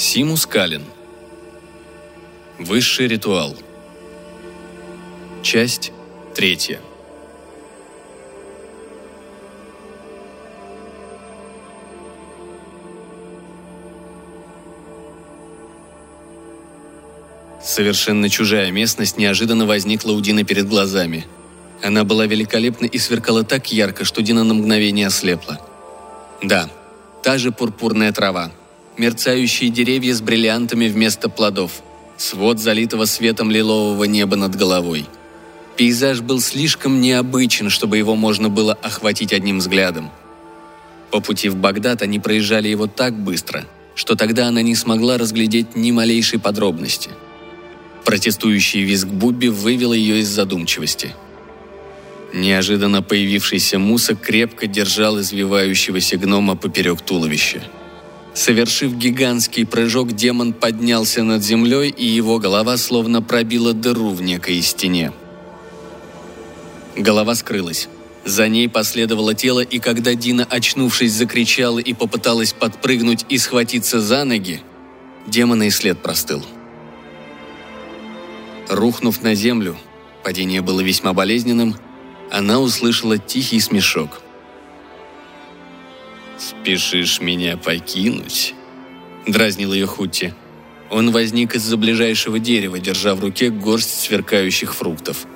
Симус Калин. Высший ритуал. Часть третья. Совершенно чужая местность неожиданно возникла у Дины перед глазами. Она была великолепна и сверкала так ярко, что Дина на мгновение ослепла. Да, та же пурпурная трава, мерцающие деревья с бриллиантами вместо плодов, свод залитого светом лилового неба над головой. Пейзаж был слишком необычен, чтобы его можно было охватить одним взглядом. По пути в Багдад они проезжали его так быстро, что тогда она не смогла разглядеть ни малейшей подробности. Протестующий визг Бубби вывел ее из задумчивости. Неожиданно появившийся Муса крепко держал извивающегося гнома поперек туловища. Совершив гигантский прыжок, демон поднялся над землей, и его голова словно пробила дыру в некой стене. Голова скрылась. За ней последовало тело, и когда Дина, очнувшись, закричала и попыталась подпрыгнуть и схватиться за ноги, демона и след простыл. Рухнув на землю, падение было весьма болезненным, она услышала тихий смешок – «Спешишь меня покинуть?» – дразнил ее Хутти. Он возник из-за ближайшего дерева, держа в руке горсть сверкающих фруктов.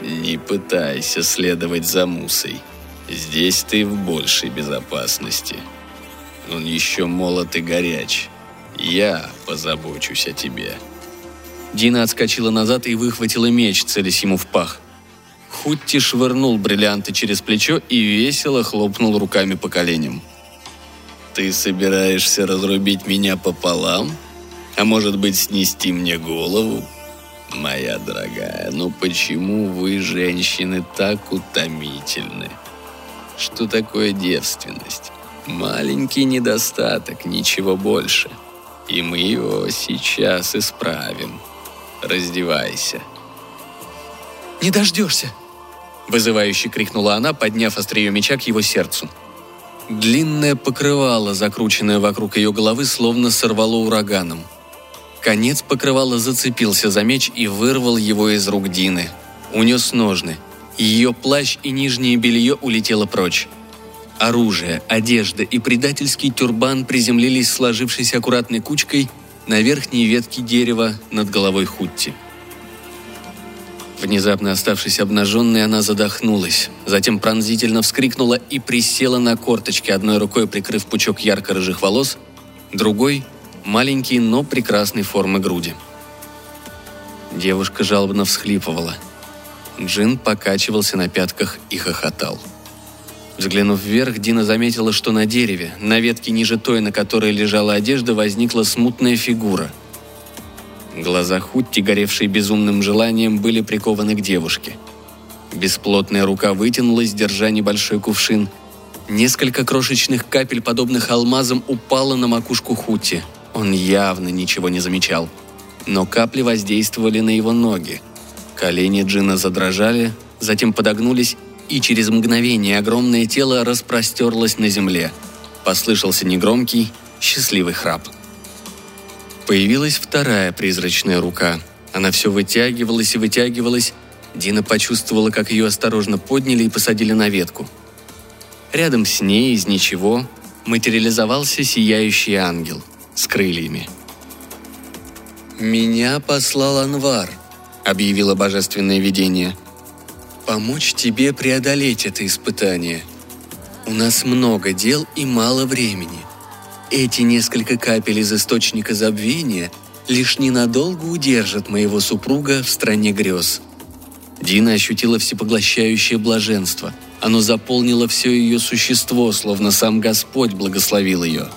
«Не пытайся следовать за Мусой. Здесь ты в большей безопасности. Он еще молод и горяч. Я позабочусь о тебе». Дина отскочила назад и выхватила меч, целясь ему в пах – Хутти швырнул бриллианты через плечо и весело хлопнул руками по коленям. «Ты собираешься разрубить меня пополам? А может быть, снести мне голову? Моя дорогая, ну почему вы, женщины, так утомительны? Что такое девственность? Маленький недостаток, ничего больше. И мы его сейчас исправим. Раздевайся». «Не дождешься!» Вызывающе крикнула она, подняв острие меча к его сердцу. Длинное покрывало, закрученное вокруг ее головы, словно сорвало ураганом. Конец покрывала зацепился за меч и вырвал его из рук Дины. Унес ножны. Ее плащ и нижнее белье улетело прочь. Оружие, одежда и предательский тюрбан приземлились сложившись аккуратной кучкой на верхней ветке дерева над головой Хутти. Внезапно оставшись обнаженной, она задохнулась, затем пронзительно вскрикнула и присела на корточки, одной рукой прикрыв пучок ярко-рыжих волос, другой – маленькие, но прекрасной формы груди. Девушка жалобно всхлипывала. Джин покачивался на пятках и хохотал. Взглянув вверх, Дина заметила, что на дереве, на ветке ниже той, на которой лежала одежда, возникла смутная фигура – Глаза Хутти, горевшие безумным желанием, были прикованы к девушке. Бесплотная рука вытянулась, держа небольшой кувшин. Несколько крошечных капель, подобных алмазам, упало на макушку Хутти. Он явно ничего не замечал. Но капли воздействовали на его ноги. Колени Джина задрожали, затем подогнулись, и через мгновение огромное тело распростерлось на земле. Послышался негромкий, счастливый храп – Появилась вторая призрачная рука. Она все вытягивалась и вытягивалась. Дина почувствовала, как ее осторожно подняли и посадили на ветку. Рядом с ней из ничего материализовался сияющий ангел с крыльями. «Меня послал Анвар», — объявило божественное видение. «Помочь тебе преодолеть это испытание. У нас много дел и мало времени. Эти несколько капель из источника забвения лишь ненадолго удержат моего супруга в стране грез. Дина ощутила всепоглощающее блаженство. Оно заполнило все ее существо, словно сам Господь благословил ее.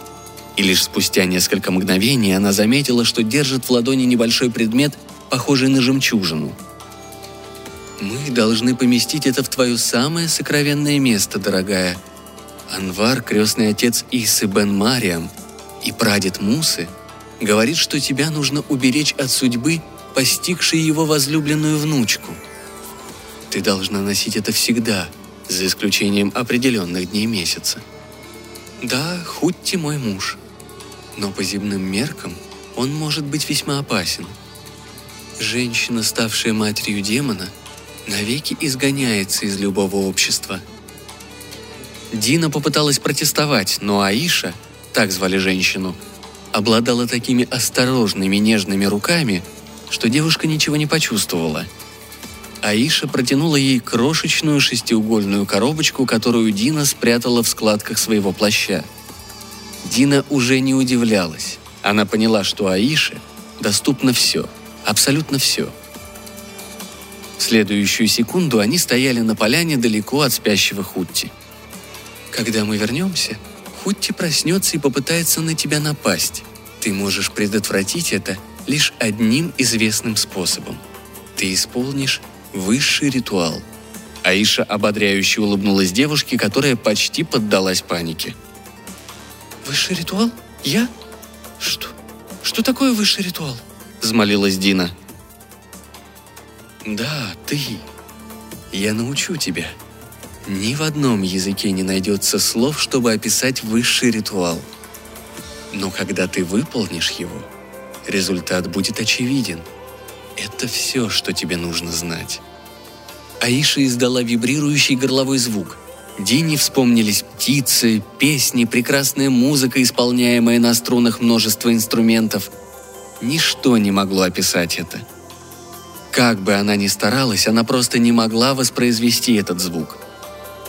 И лишь спустя несколько мгновений она заметила, что держит в ладони небольшой предмет, похожий на жемчужину. «Мы должны поместить это в твое самое сокровенное место, дорогая», Анвар, крестный отец Исы бен Мариам и прадед Мусы, говорит, что тебя нужно уберечь от судьбы, постигшей его возлюбленную внучку. Ты должна носить это всегда, за исключением определенных дней месяца. Да, Хутти мой муж. Но по земным меркам он может быть весьма опасен. Женщина, ставшая матерью демона, навеки изгоняется из любого общества. Дина попыталась протестовать, но Аиша, так звали женщину, обладала такими осторожными нежными руками, что девушка ничего не почувствовала. Аиша протянула ей крошечную шестиугольную коробочку, которую Дина спрятала в складках своего плаща. Дина уже не удивлялась. Она поняла, что Аише доступно все, абсолютно все. В следующую секунду они стояли на поляне далеко от спящего Хутти. «Когда мы вернемся, Хутти проснется и попытается на тебя напасть. Ты можешь предотвратить это лишь одним известным способом. Ты исполнишь высший ритуал. Аиша ободряюще улыбнулась девушке, которая почти поддалась панике. «Высший ритуал? Я? Что? Что такое высший ритуал?» – взмолилась Дина. «Да, ты. Я научу тебя. Ни в одном языке не найдется слов, чтобы описать высший ритуал. Но когда ты выполнишь его, результат будет очевиден. Это все, что тебе нужно знать. Аиша издала вибрирующий горловой звук. Дине вспомнились птицы, песни, прекрасная музыка, исполняемая на струнах множества инструментов. Ничто не могло описать это. Как бы она ни старалась, она просто не могла воспроизвести этот звук.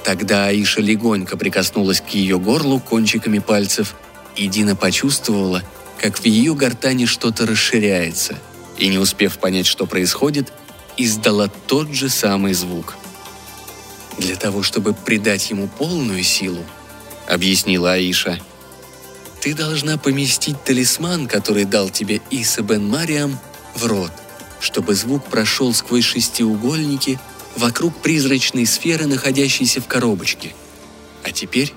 Тогда Аиша легонько прикоснулась к ее горлу кончиками пальцев, и Дина почувствовала, как в ее гортани что-то расширяется, и, не успев понять, что происходит, издала тот же самый звук. «Для того, чтобы придать ему полную силу», — объяснила Аиша, — «ты должна поместить талисман, который дал тебе Иса бен Мариам, в рот, чтобы звук прошел сквозь шестиугольники вокруг призрачной сферы, находящейся в коробочке. А теперь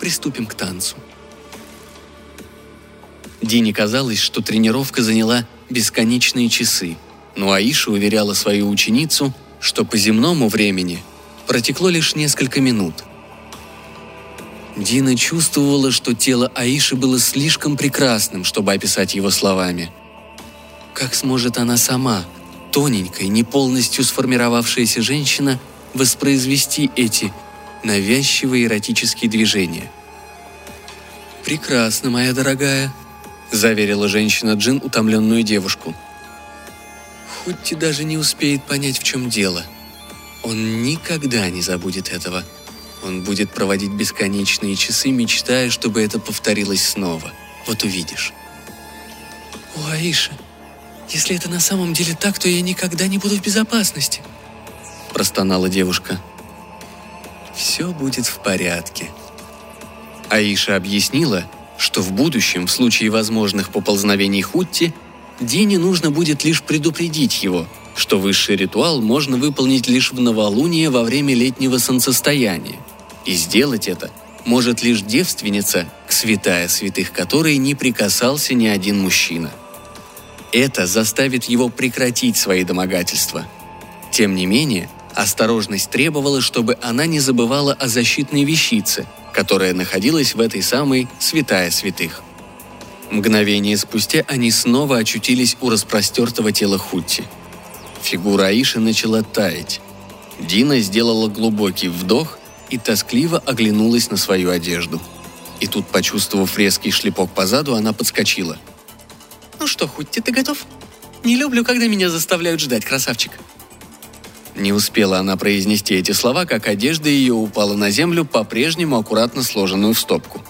приступим к танцу». Дине казалось, что тренировка заняла бесконечные часы, но Аиша уверяла свою ученицу, что по земному времени протекло лишь несколько минут. Дина чувствовала, что тело Аиши было слишком прекрасным, чтобы описать его словами. Как сможет она сама, тоненькая, не полностью сформировавшаяся женщина, воспроизвести эти навязчивые эротические движения? «Прекрасно, моя дорогая», заверила женщина Джин утомленную девушку. Хутти даже не успеет понять, в чем дело. Он никогда не забудет этого. Он будет проводить бесконечные часы, мечтая, чтобы это повторилось снова. Вот увидишь. «О, Аиша, если это на самом деле так, то я никогда не буду в безопасности», – простонала девушка. «Все будет в порядке». Аиша объяснила, что в будущем, в случае возможных поползновений Хутти, Дине нужно будет лишь предупредить его, что высший ритуал можно выполнить лишь в новолуние во время летнего солнцестояния. И сделать это может лишь девственница, к святая святых которой не прикасался ни один мужчина. Это заставит его прекратить свои домогательства. Тем не менее, осторожность требовала, чтобы она не забывала о защитной вещице – которая находилась в этой самой святая святых. Мгновение спустя они снова очутились у распростертого тела Хутти. Фигура Аиши начала таять. Дина сделала глубокий вдох и тоскливо оглянулась на свою одежду. И тут, почувствовав резкий шлепок по заду, она подскочила. «Ну что, Хутти, ты готов? Не люблю, когда меня заставляют ждать, красавчик», не успела она произнести эти слова, как одежда ее упала на землю, по-прежнему аккуратно сложенную в стопку.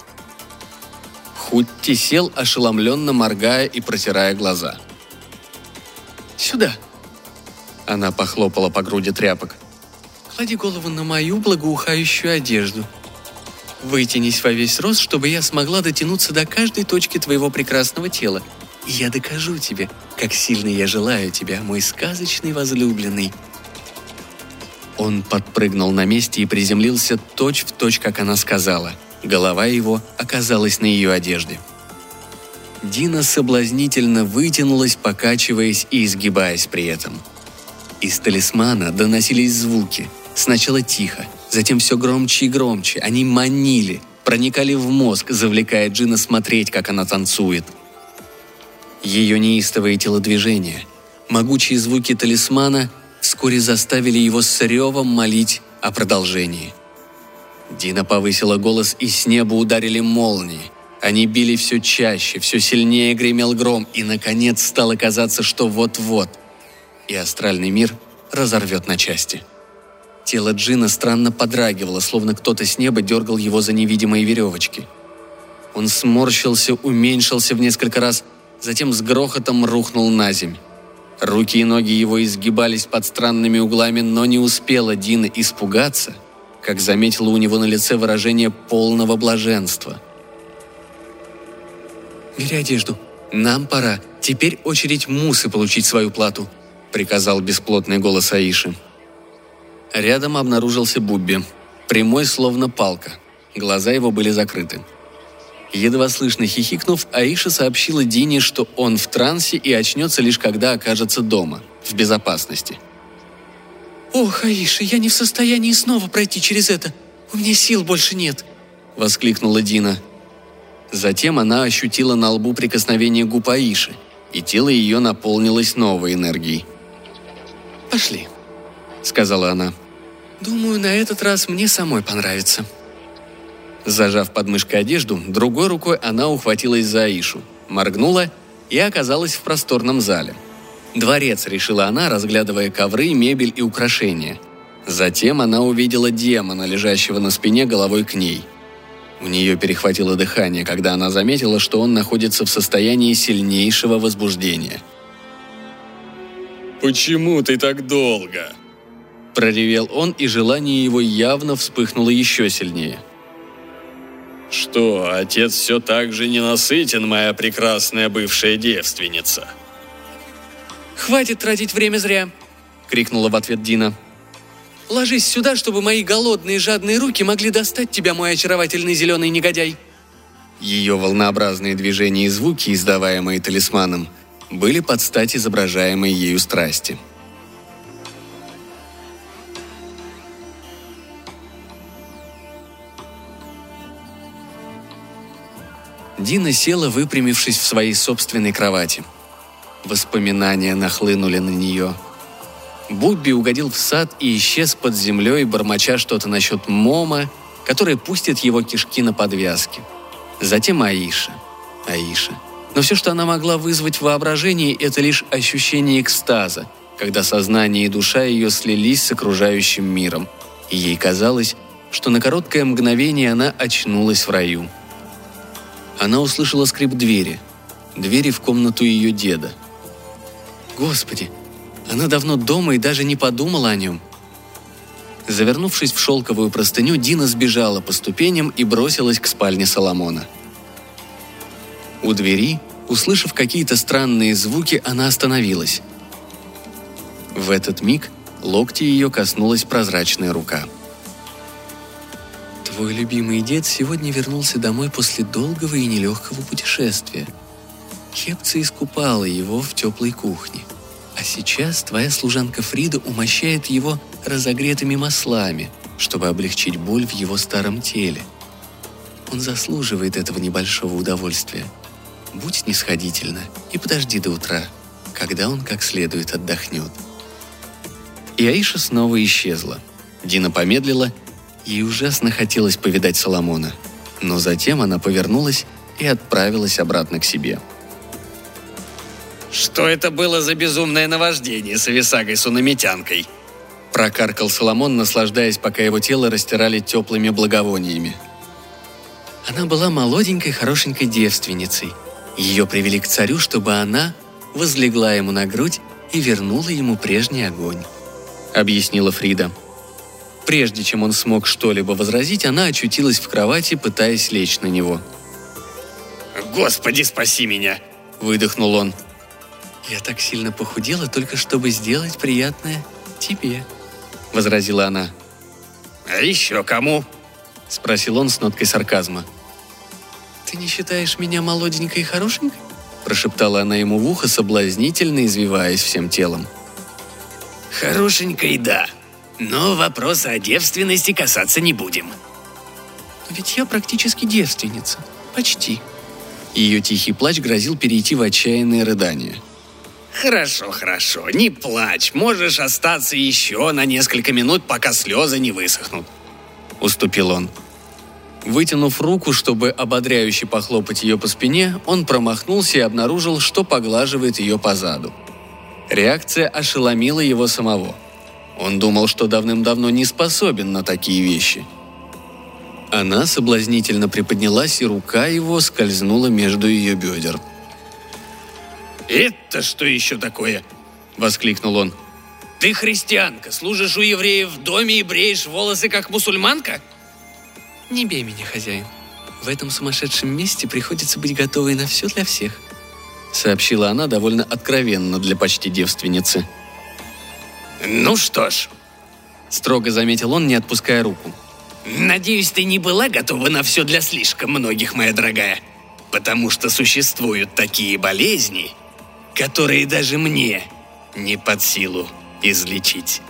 Хутти сел, ошеломленно моргая и протирая глаза. «Сюда!» Она похлопала по груди тряпок. «Клади голову на мою благоухающую одежду. Вытянись во весь рост, чтобы я смогла дотянуться до каждой точки твоего прекрасного тела. Я докажу тебе, как сильно я желаю тебя, мой сказочный возлюбленный», он подпрыгнул на месте и приземлился точь в точь, как она сказала. Голова его оказалась на ее одежде. Дина соблазнительно вытянулась, покачиваясь и изгибаясь при этом. Из талисмана доносились звуки. Сначала тихо, затем все громче и громче. Они манили, проникали в мозг, завлекая Джина смотреть, как она танцует. Ее неистовые телодвижения, могучие звуки талисмана вскоре заставили его с ревом молить о продолжении. Дина повысила голос, и с неба ударили молнии. Они били все чаще, все сильнее гремел гром, и, наконец, стало казаться, что вот-вот и астральный мир разорвет на части. Тело Джина странно подрагивало, словно кто-то с неба дергал его за невидимые веревочки. Он сморщился, уменьшился в несколько раз, затем с грохотом рухнул на земь. Руки и ноги его изгибались под странными углами, но не успела Дина испугаться, как заметила у него на лице выражение полного блаженства. «Бери одежду. Нам пора. Теперь очередь Мусы получить свою плату», — приказал бесплотный голос Аиши. Рядом обнаружился Бубби. Прямой, словно палка. Глаза его были закрыты. Едва слышно хихикнув, Аиша сообщила Дине, что он в трансе и очнется лишь когда окажется дома, в безопасности. «Ох, Аиша, я не в состоянии снова пройти через это. У меня сил больше нет», — воскликнула Дина. Затем она ощутила на лбу прикосновение губ Аиши, и тело ее наполнилось новой энергией. «Пошли», — сказала она. «Думаю, на этот раз мне самой понравится». Зажав под мышкой одежду, другой рукой она ухватилась за Аишу, моргнула и оказалась в просторном зале. Дворец, решила она, разглядывая ковры, мебель и украшения. Затем она увидела демона, лежащего на спине головой к ней. У нее перехватило дыхание, когда она заметила, что он находится в состоянии сильнейшего возбуждения. «Почему ты так долго?» Проревел он, и желание его явно вспыхнуло еще сильнее – «Что, отец все так же ненасытен, моя прекрасная бывшая девственница?» «Хватит тратить время зря!» — крикнула в ответ Дина. «Ложись сюда, чтобы мои голодные жадные руки могли достать тебя, мой очаровательный зеленый негодяй!» Ее волнообразные движения и звуки, издаваемые талисманом, были под стать изображаемой ею страсти – Дина села, выпрямившись в своей собственной кровати. Воспоминания нахлынули на нее. Бубби угодил в сад и исчез под землей, бормоча что-то насчет Мома, который пустит его кишки на подвязки. Затем Аиша. Аиша. Но все, что она могла вызвать в воображении, это лишь ощущение экстаза, когда сознание и душа ее слились с окружающим миром. И ей казалось, что на короткое мгновение она очнулась в раю – она услышала скрип двери. Двери в комнату ее деда. Господи, она давно дома и даже не подумала о нем. Завернувшись в шелковую простыню, Дина сбежала по ступеням и бросилась к спальне Соломона. У двери, услышав какие-то странные звуки, она остановилась. В этот миг локти ее коснулась прозрачная рука – Твой любимый дед сегодня вернулся домой после долгого и нелегкого путешествия. Хепца искупала его в теплой кухне. А сейчас твоя служанка Фрида умощает его разогретыми маслами, чтобы облегчить боль в его старом теле. Он заслуживает этого небольшого удовольствия. Будь снисходительна и подожди до утра, когда он как следует отдохнет. И Аиша снова исчезла. Дина помедлила – Ей ужасно хотелось повидать Соломона, но затем она повернулась и отправилась обратно к себе. «Что это было за безумное наваждение с Ависагой Сунамитянкой?» Прокаркал Соломон, наслаждаясь, пока его тело растирали теплыми благовониями. Она была молоденькой, хорошенькой девственницей. Ее привели к царю, чтобы она возлегла ему на грудь и вернула ему прежний огонь. Объяснила Фрида. Прежде чем он смог что-либо возразить, она очутилась в кровати, пытаясь лечь на него. «Господи, спаси меня!» – выдохнул он. «Я так сильно похудела, только чтобы сделать приятное тебе», – возразила она. «А еще кому?» – спросил он с ноткой сарказма. «Ты не считаешь меня молоденькой и хорошенькой?» – прошептала она ему в ухо, соблазнительно извиваясь всем телом. «Хорошенькой, да», но вопроса о девственности касаться не будем». Но ведь я практически девственница. Почти. Ее тихий плач грозил перейти в отчаянные рыдания. «Хорошо, хорошо, не плачь. Можешь остаться еще на несколько минут, пока слезы не высохнут», — уступил он. Вытянув руку, чтобы ободряюще похлопать ее по спине, он промахнулся и обнаружил, что поглаживает ее по заду. Реакция ошеломила его самого. Он думал, что давным-давно не способен на такие вещи. Она соблазнительно приподнялась, и рука его скользнула между ее бедер. «Это что еще такое?» – воскликнул он. «Ты христианка, служишь у евреев в доме и бреешь волосы, как мусульманка?» «Не бей меня, хозяин. В этом сумасшедшем месте приходится быть готовой на все для всех», сообщила она довольно откровенно для почти девственницы. «Ну что ж», строго заметил он, не отпуская руку. «Надеюсь, ты не была готова на все для слишком многих, моя дорогая, потому что существуют такие болезни, которые даже мне не под силу излечить».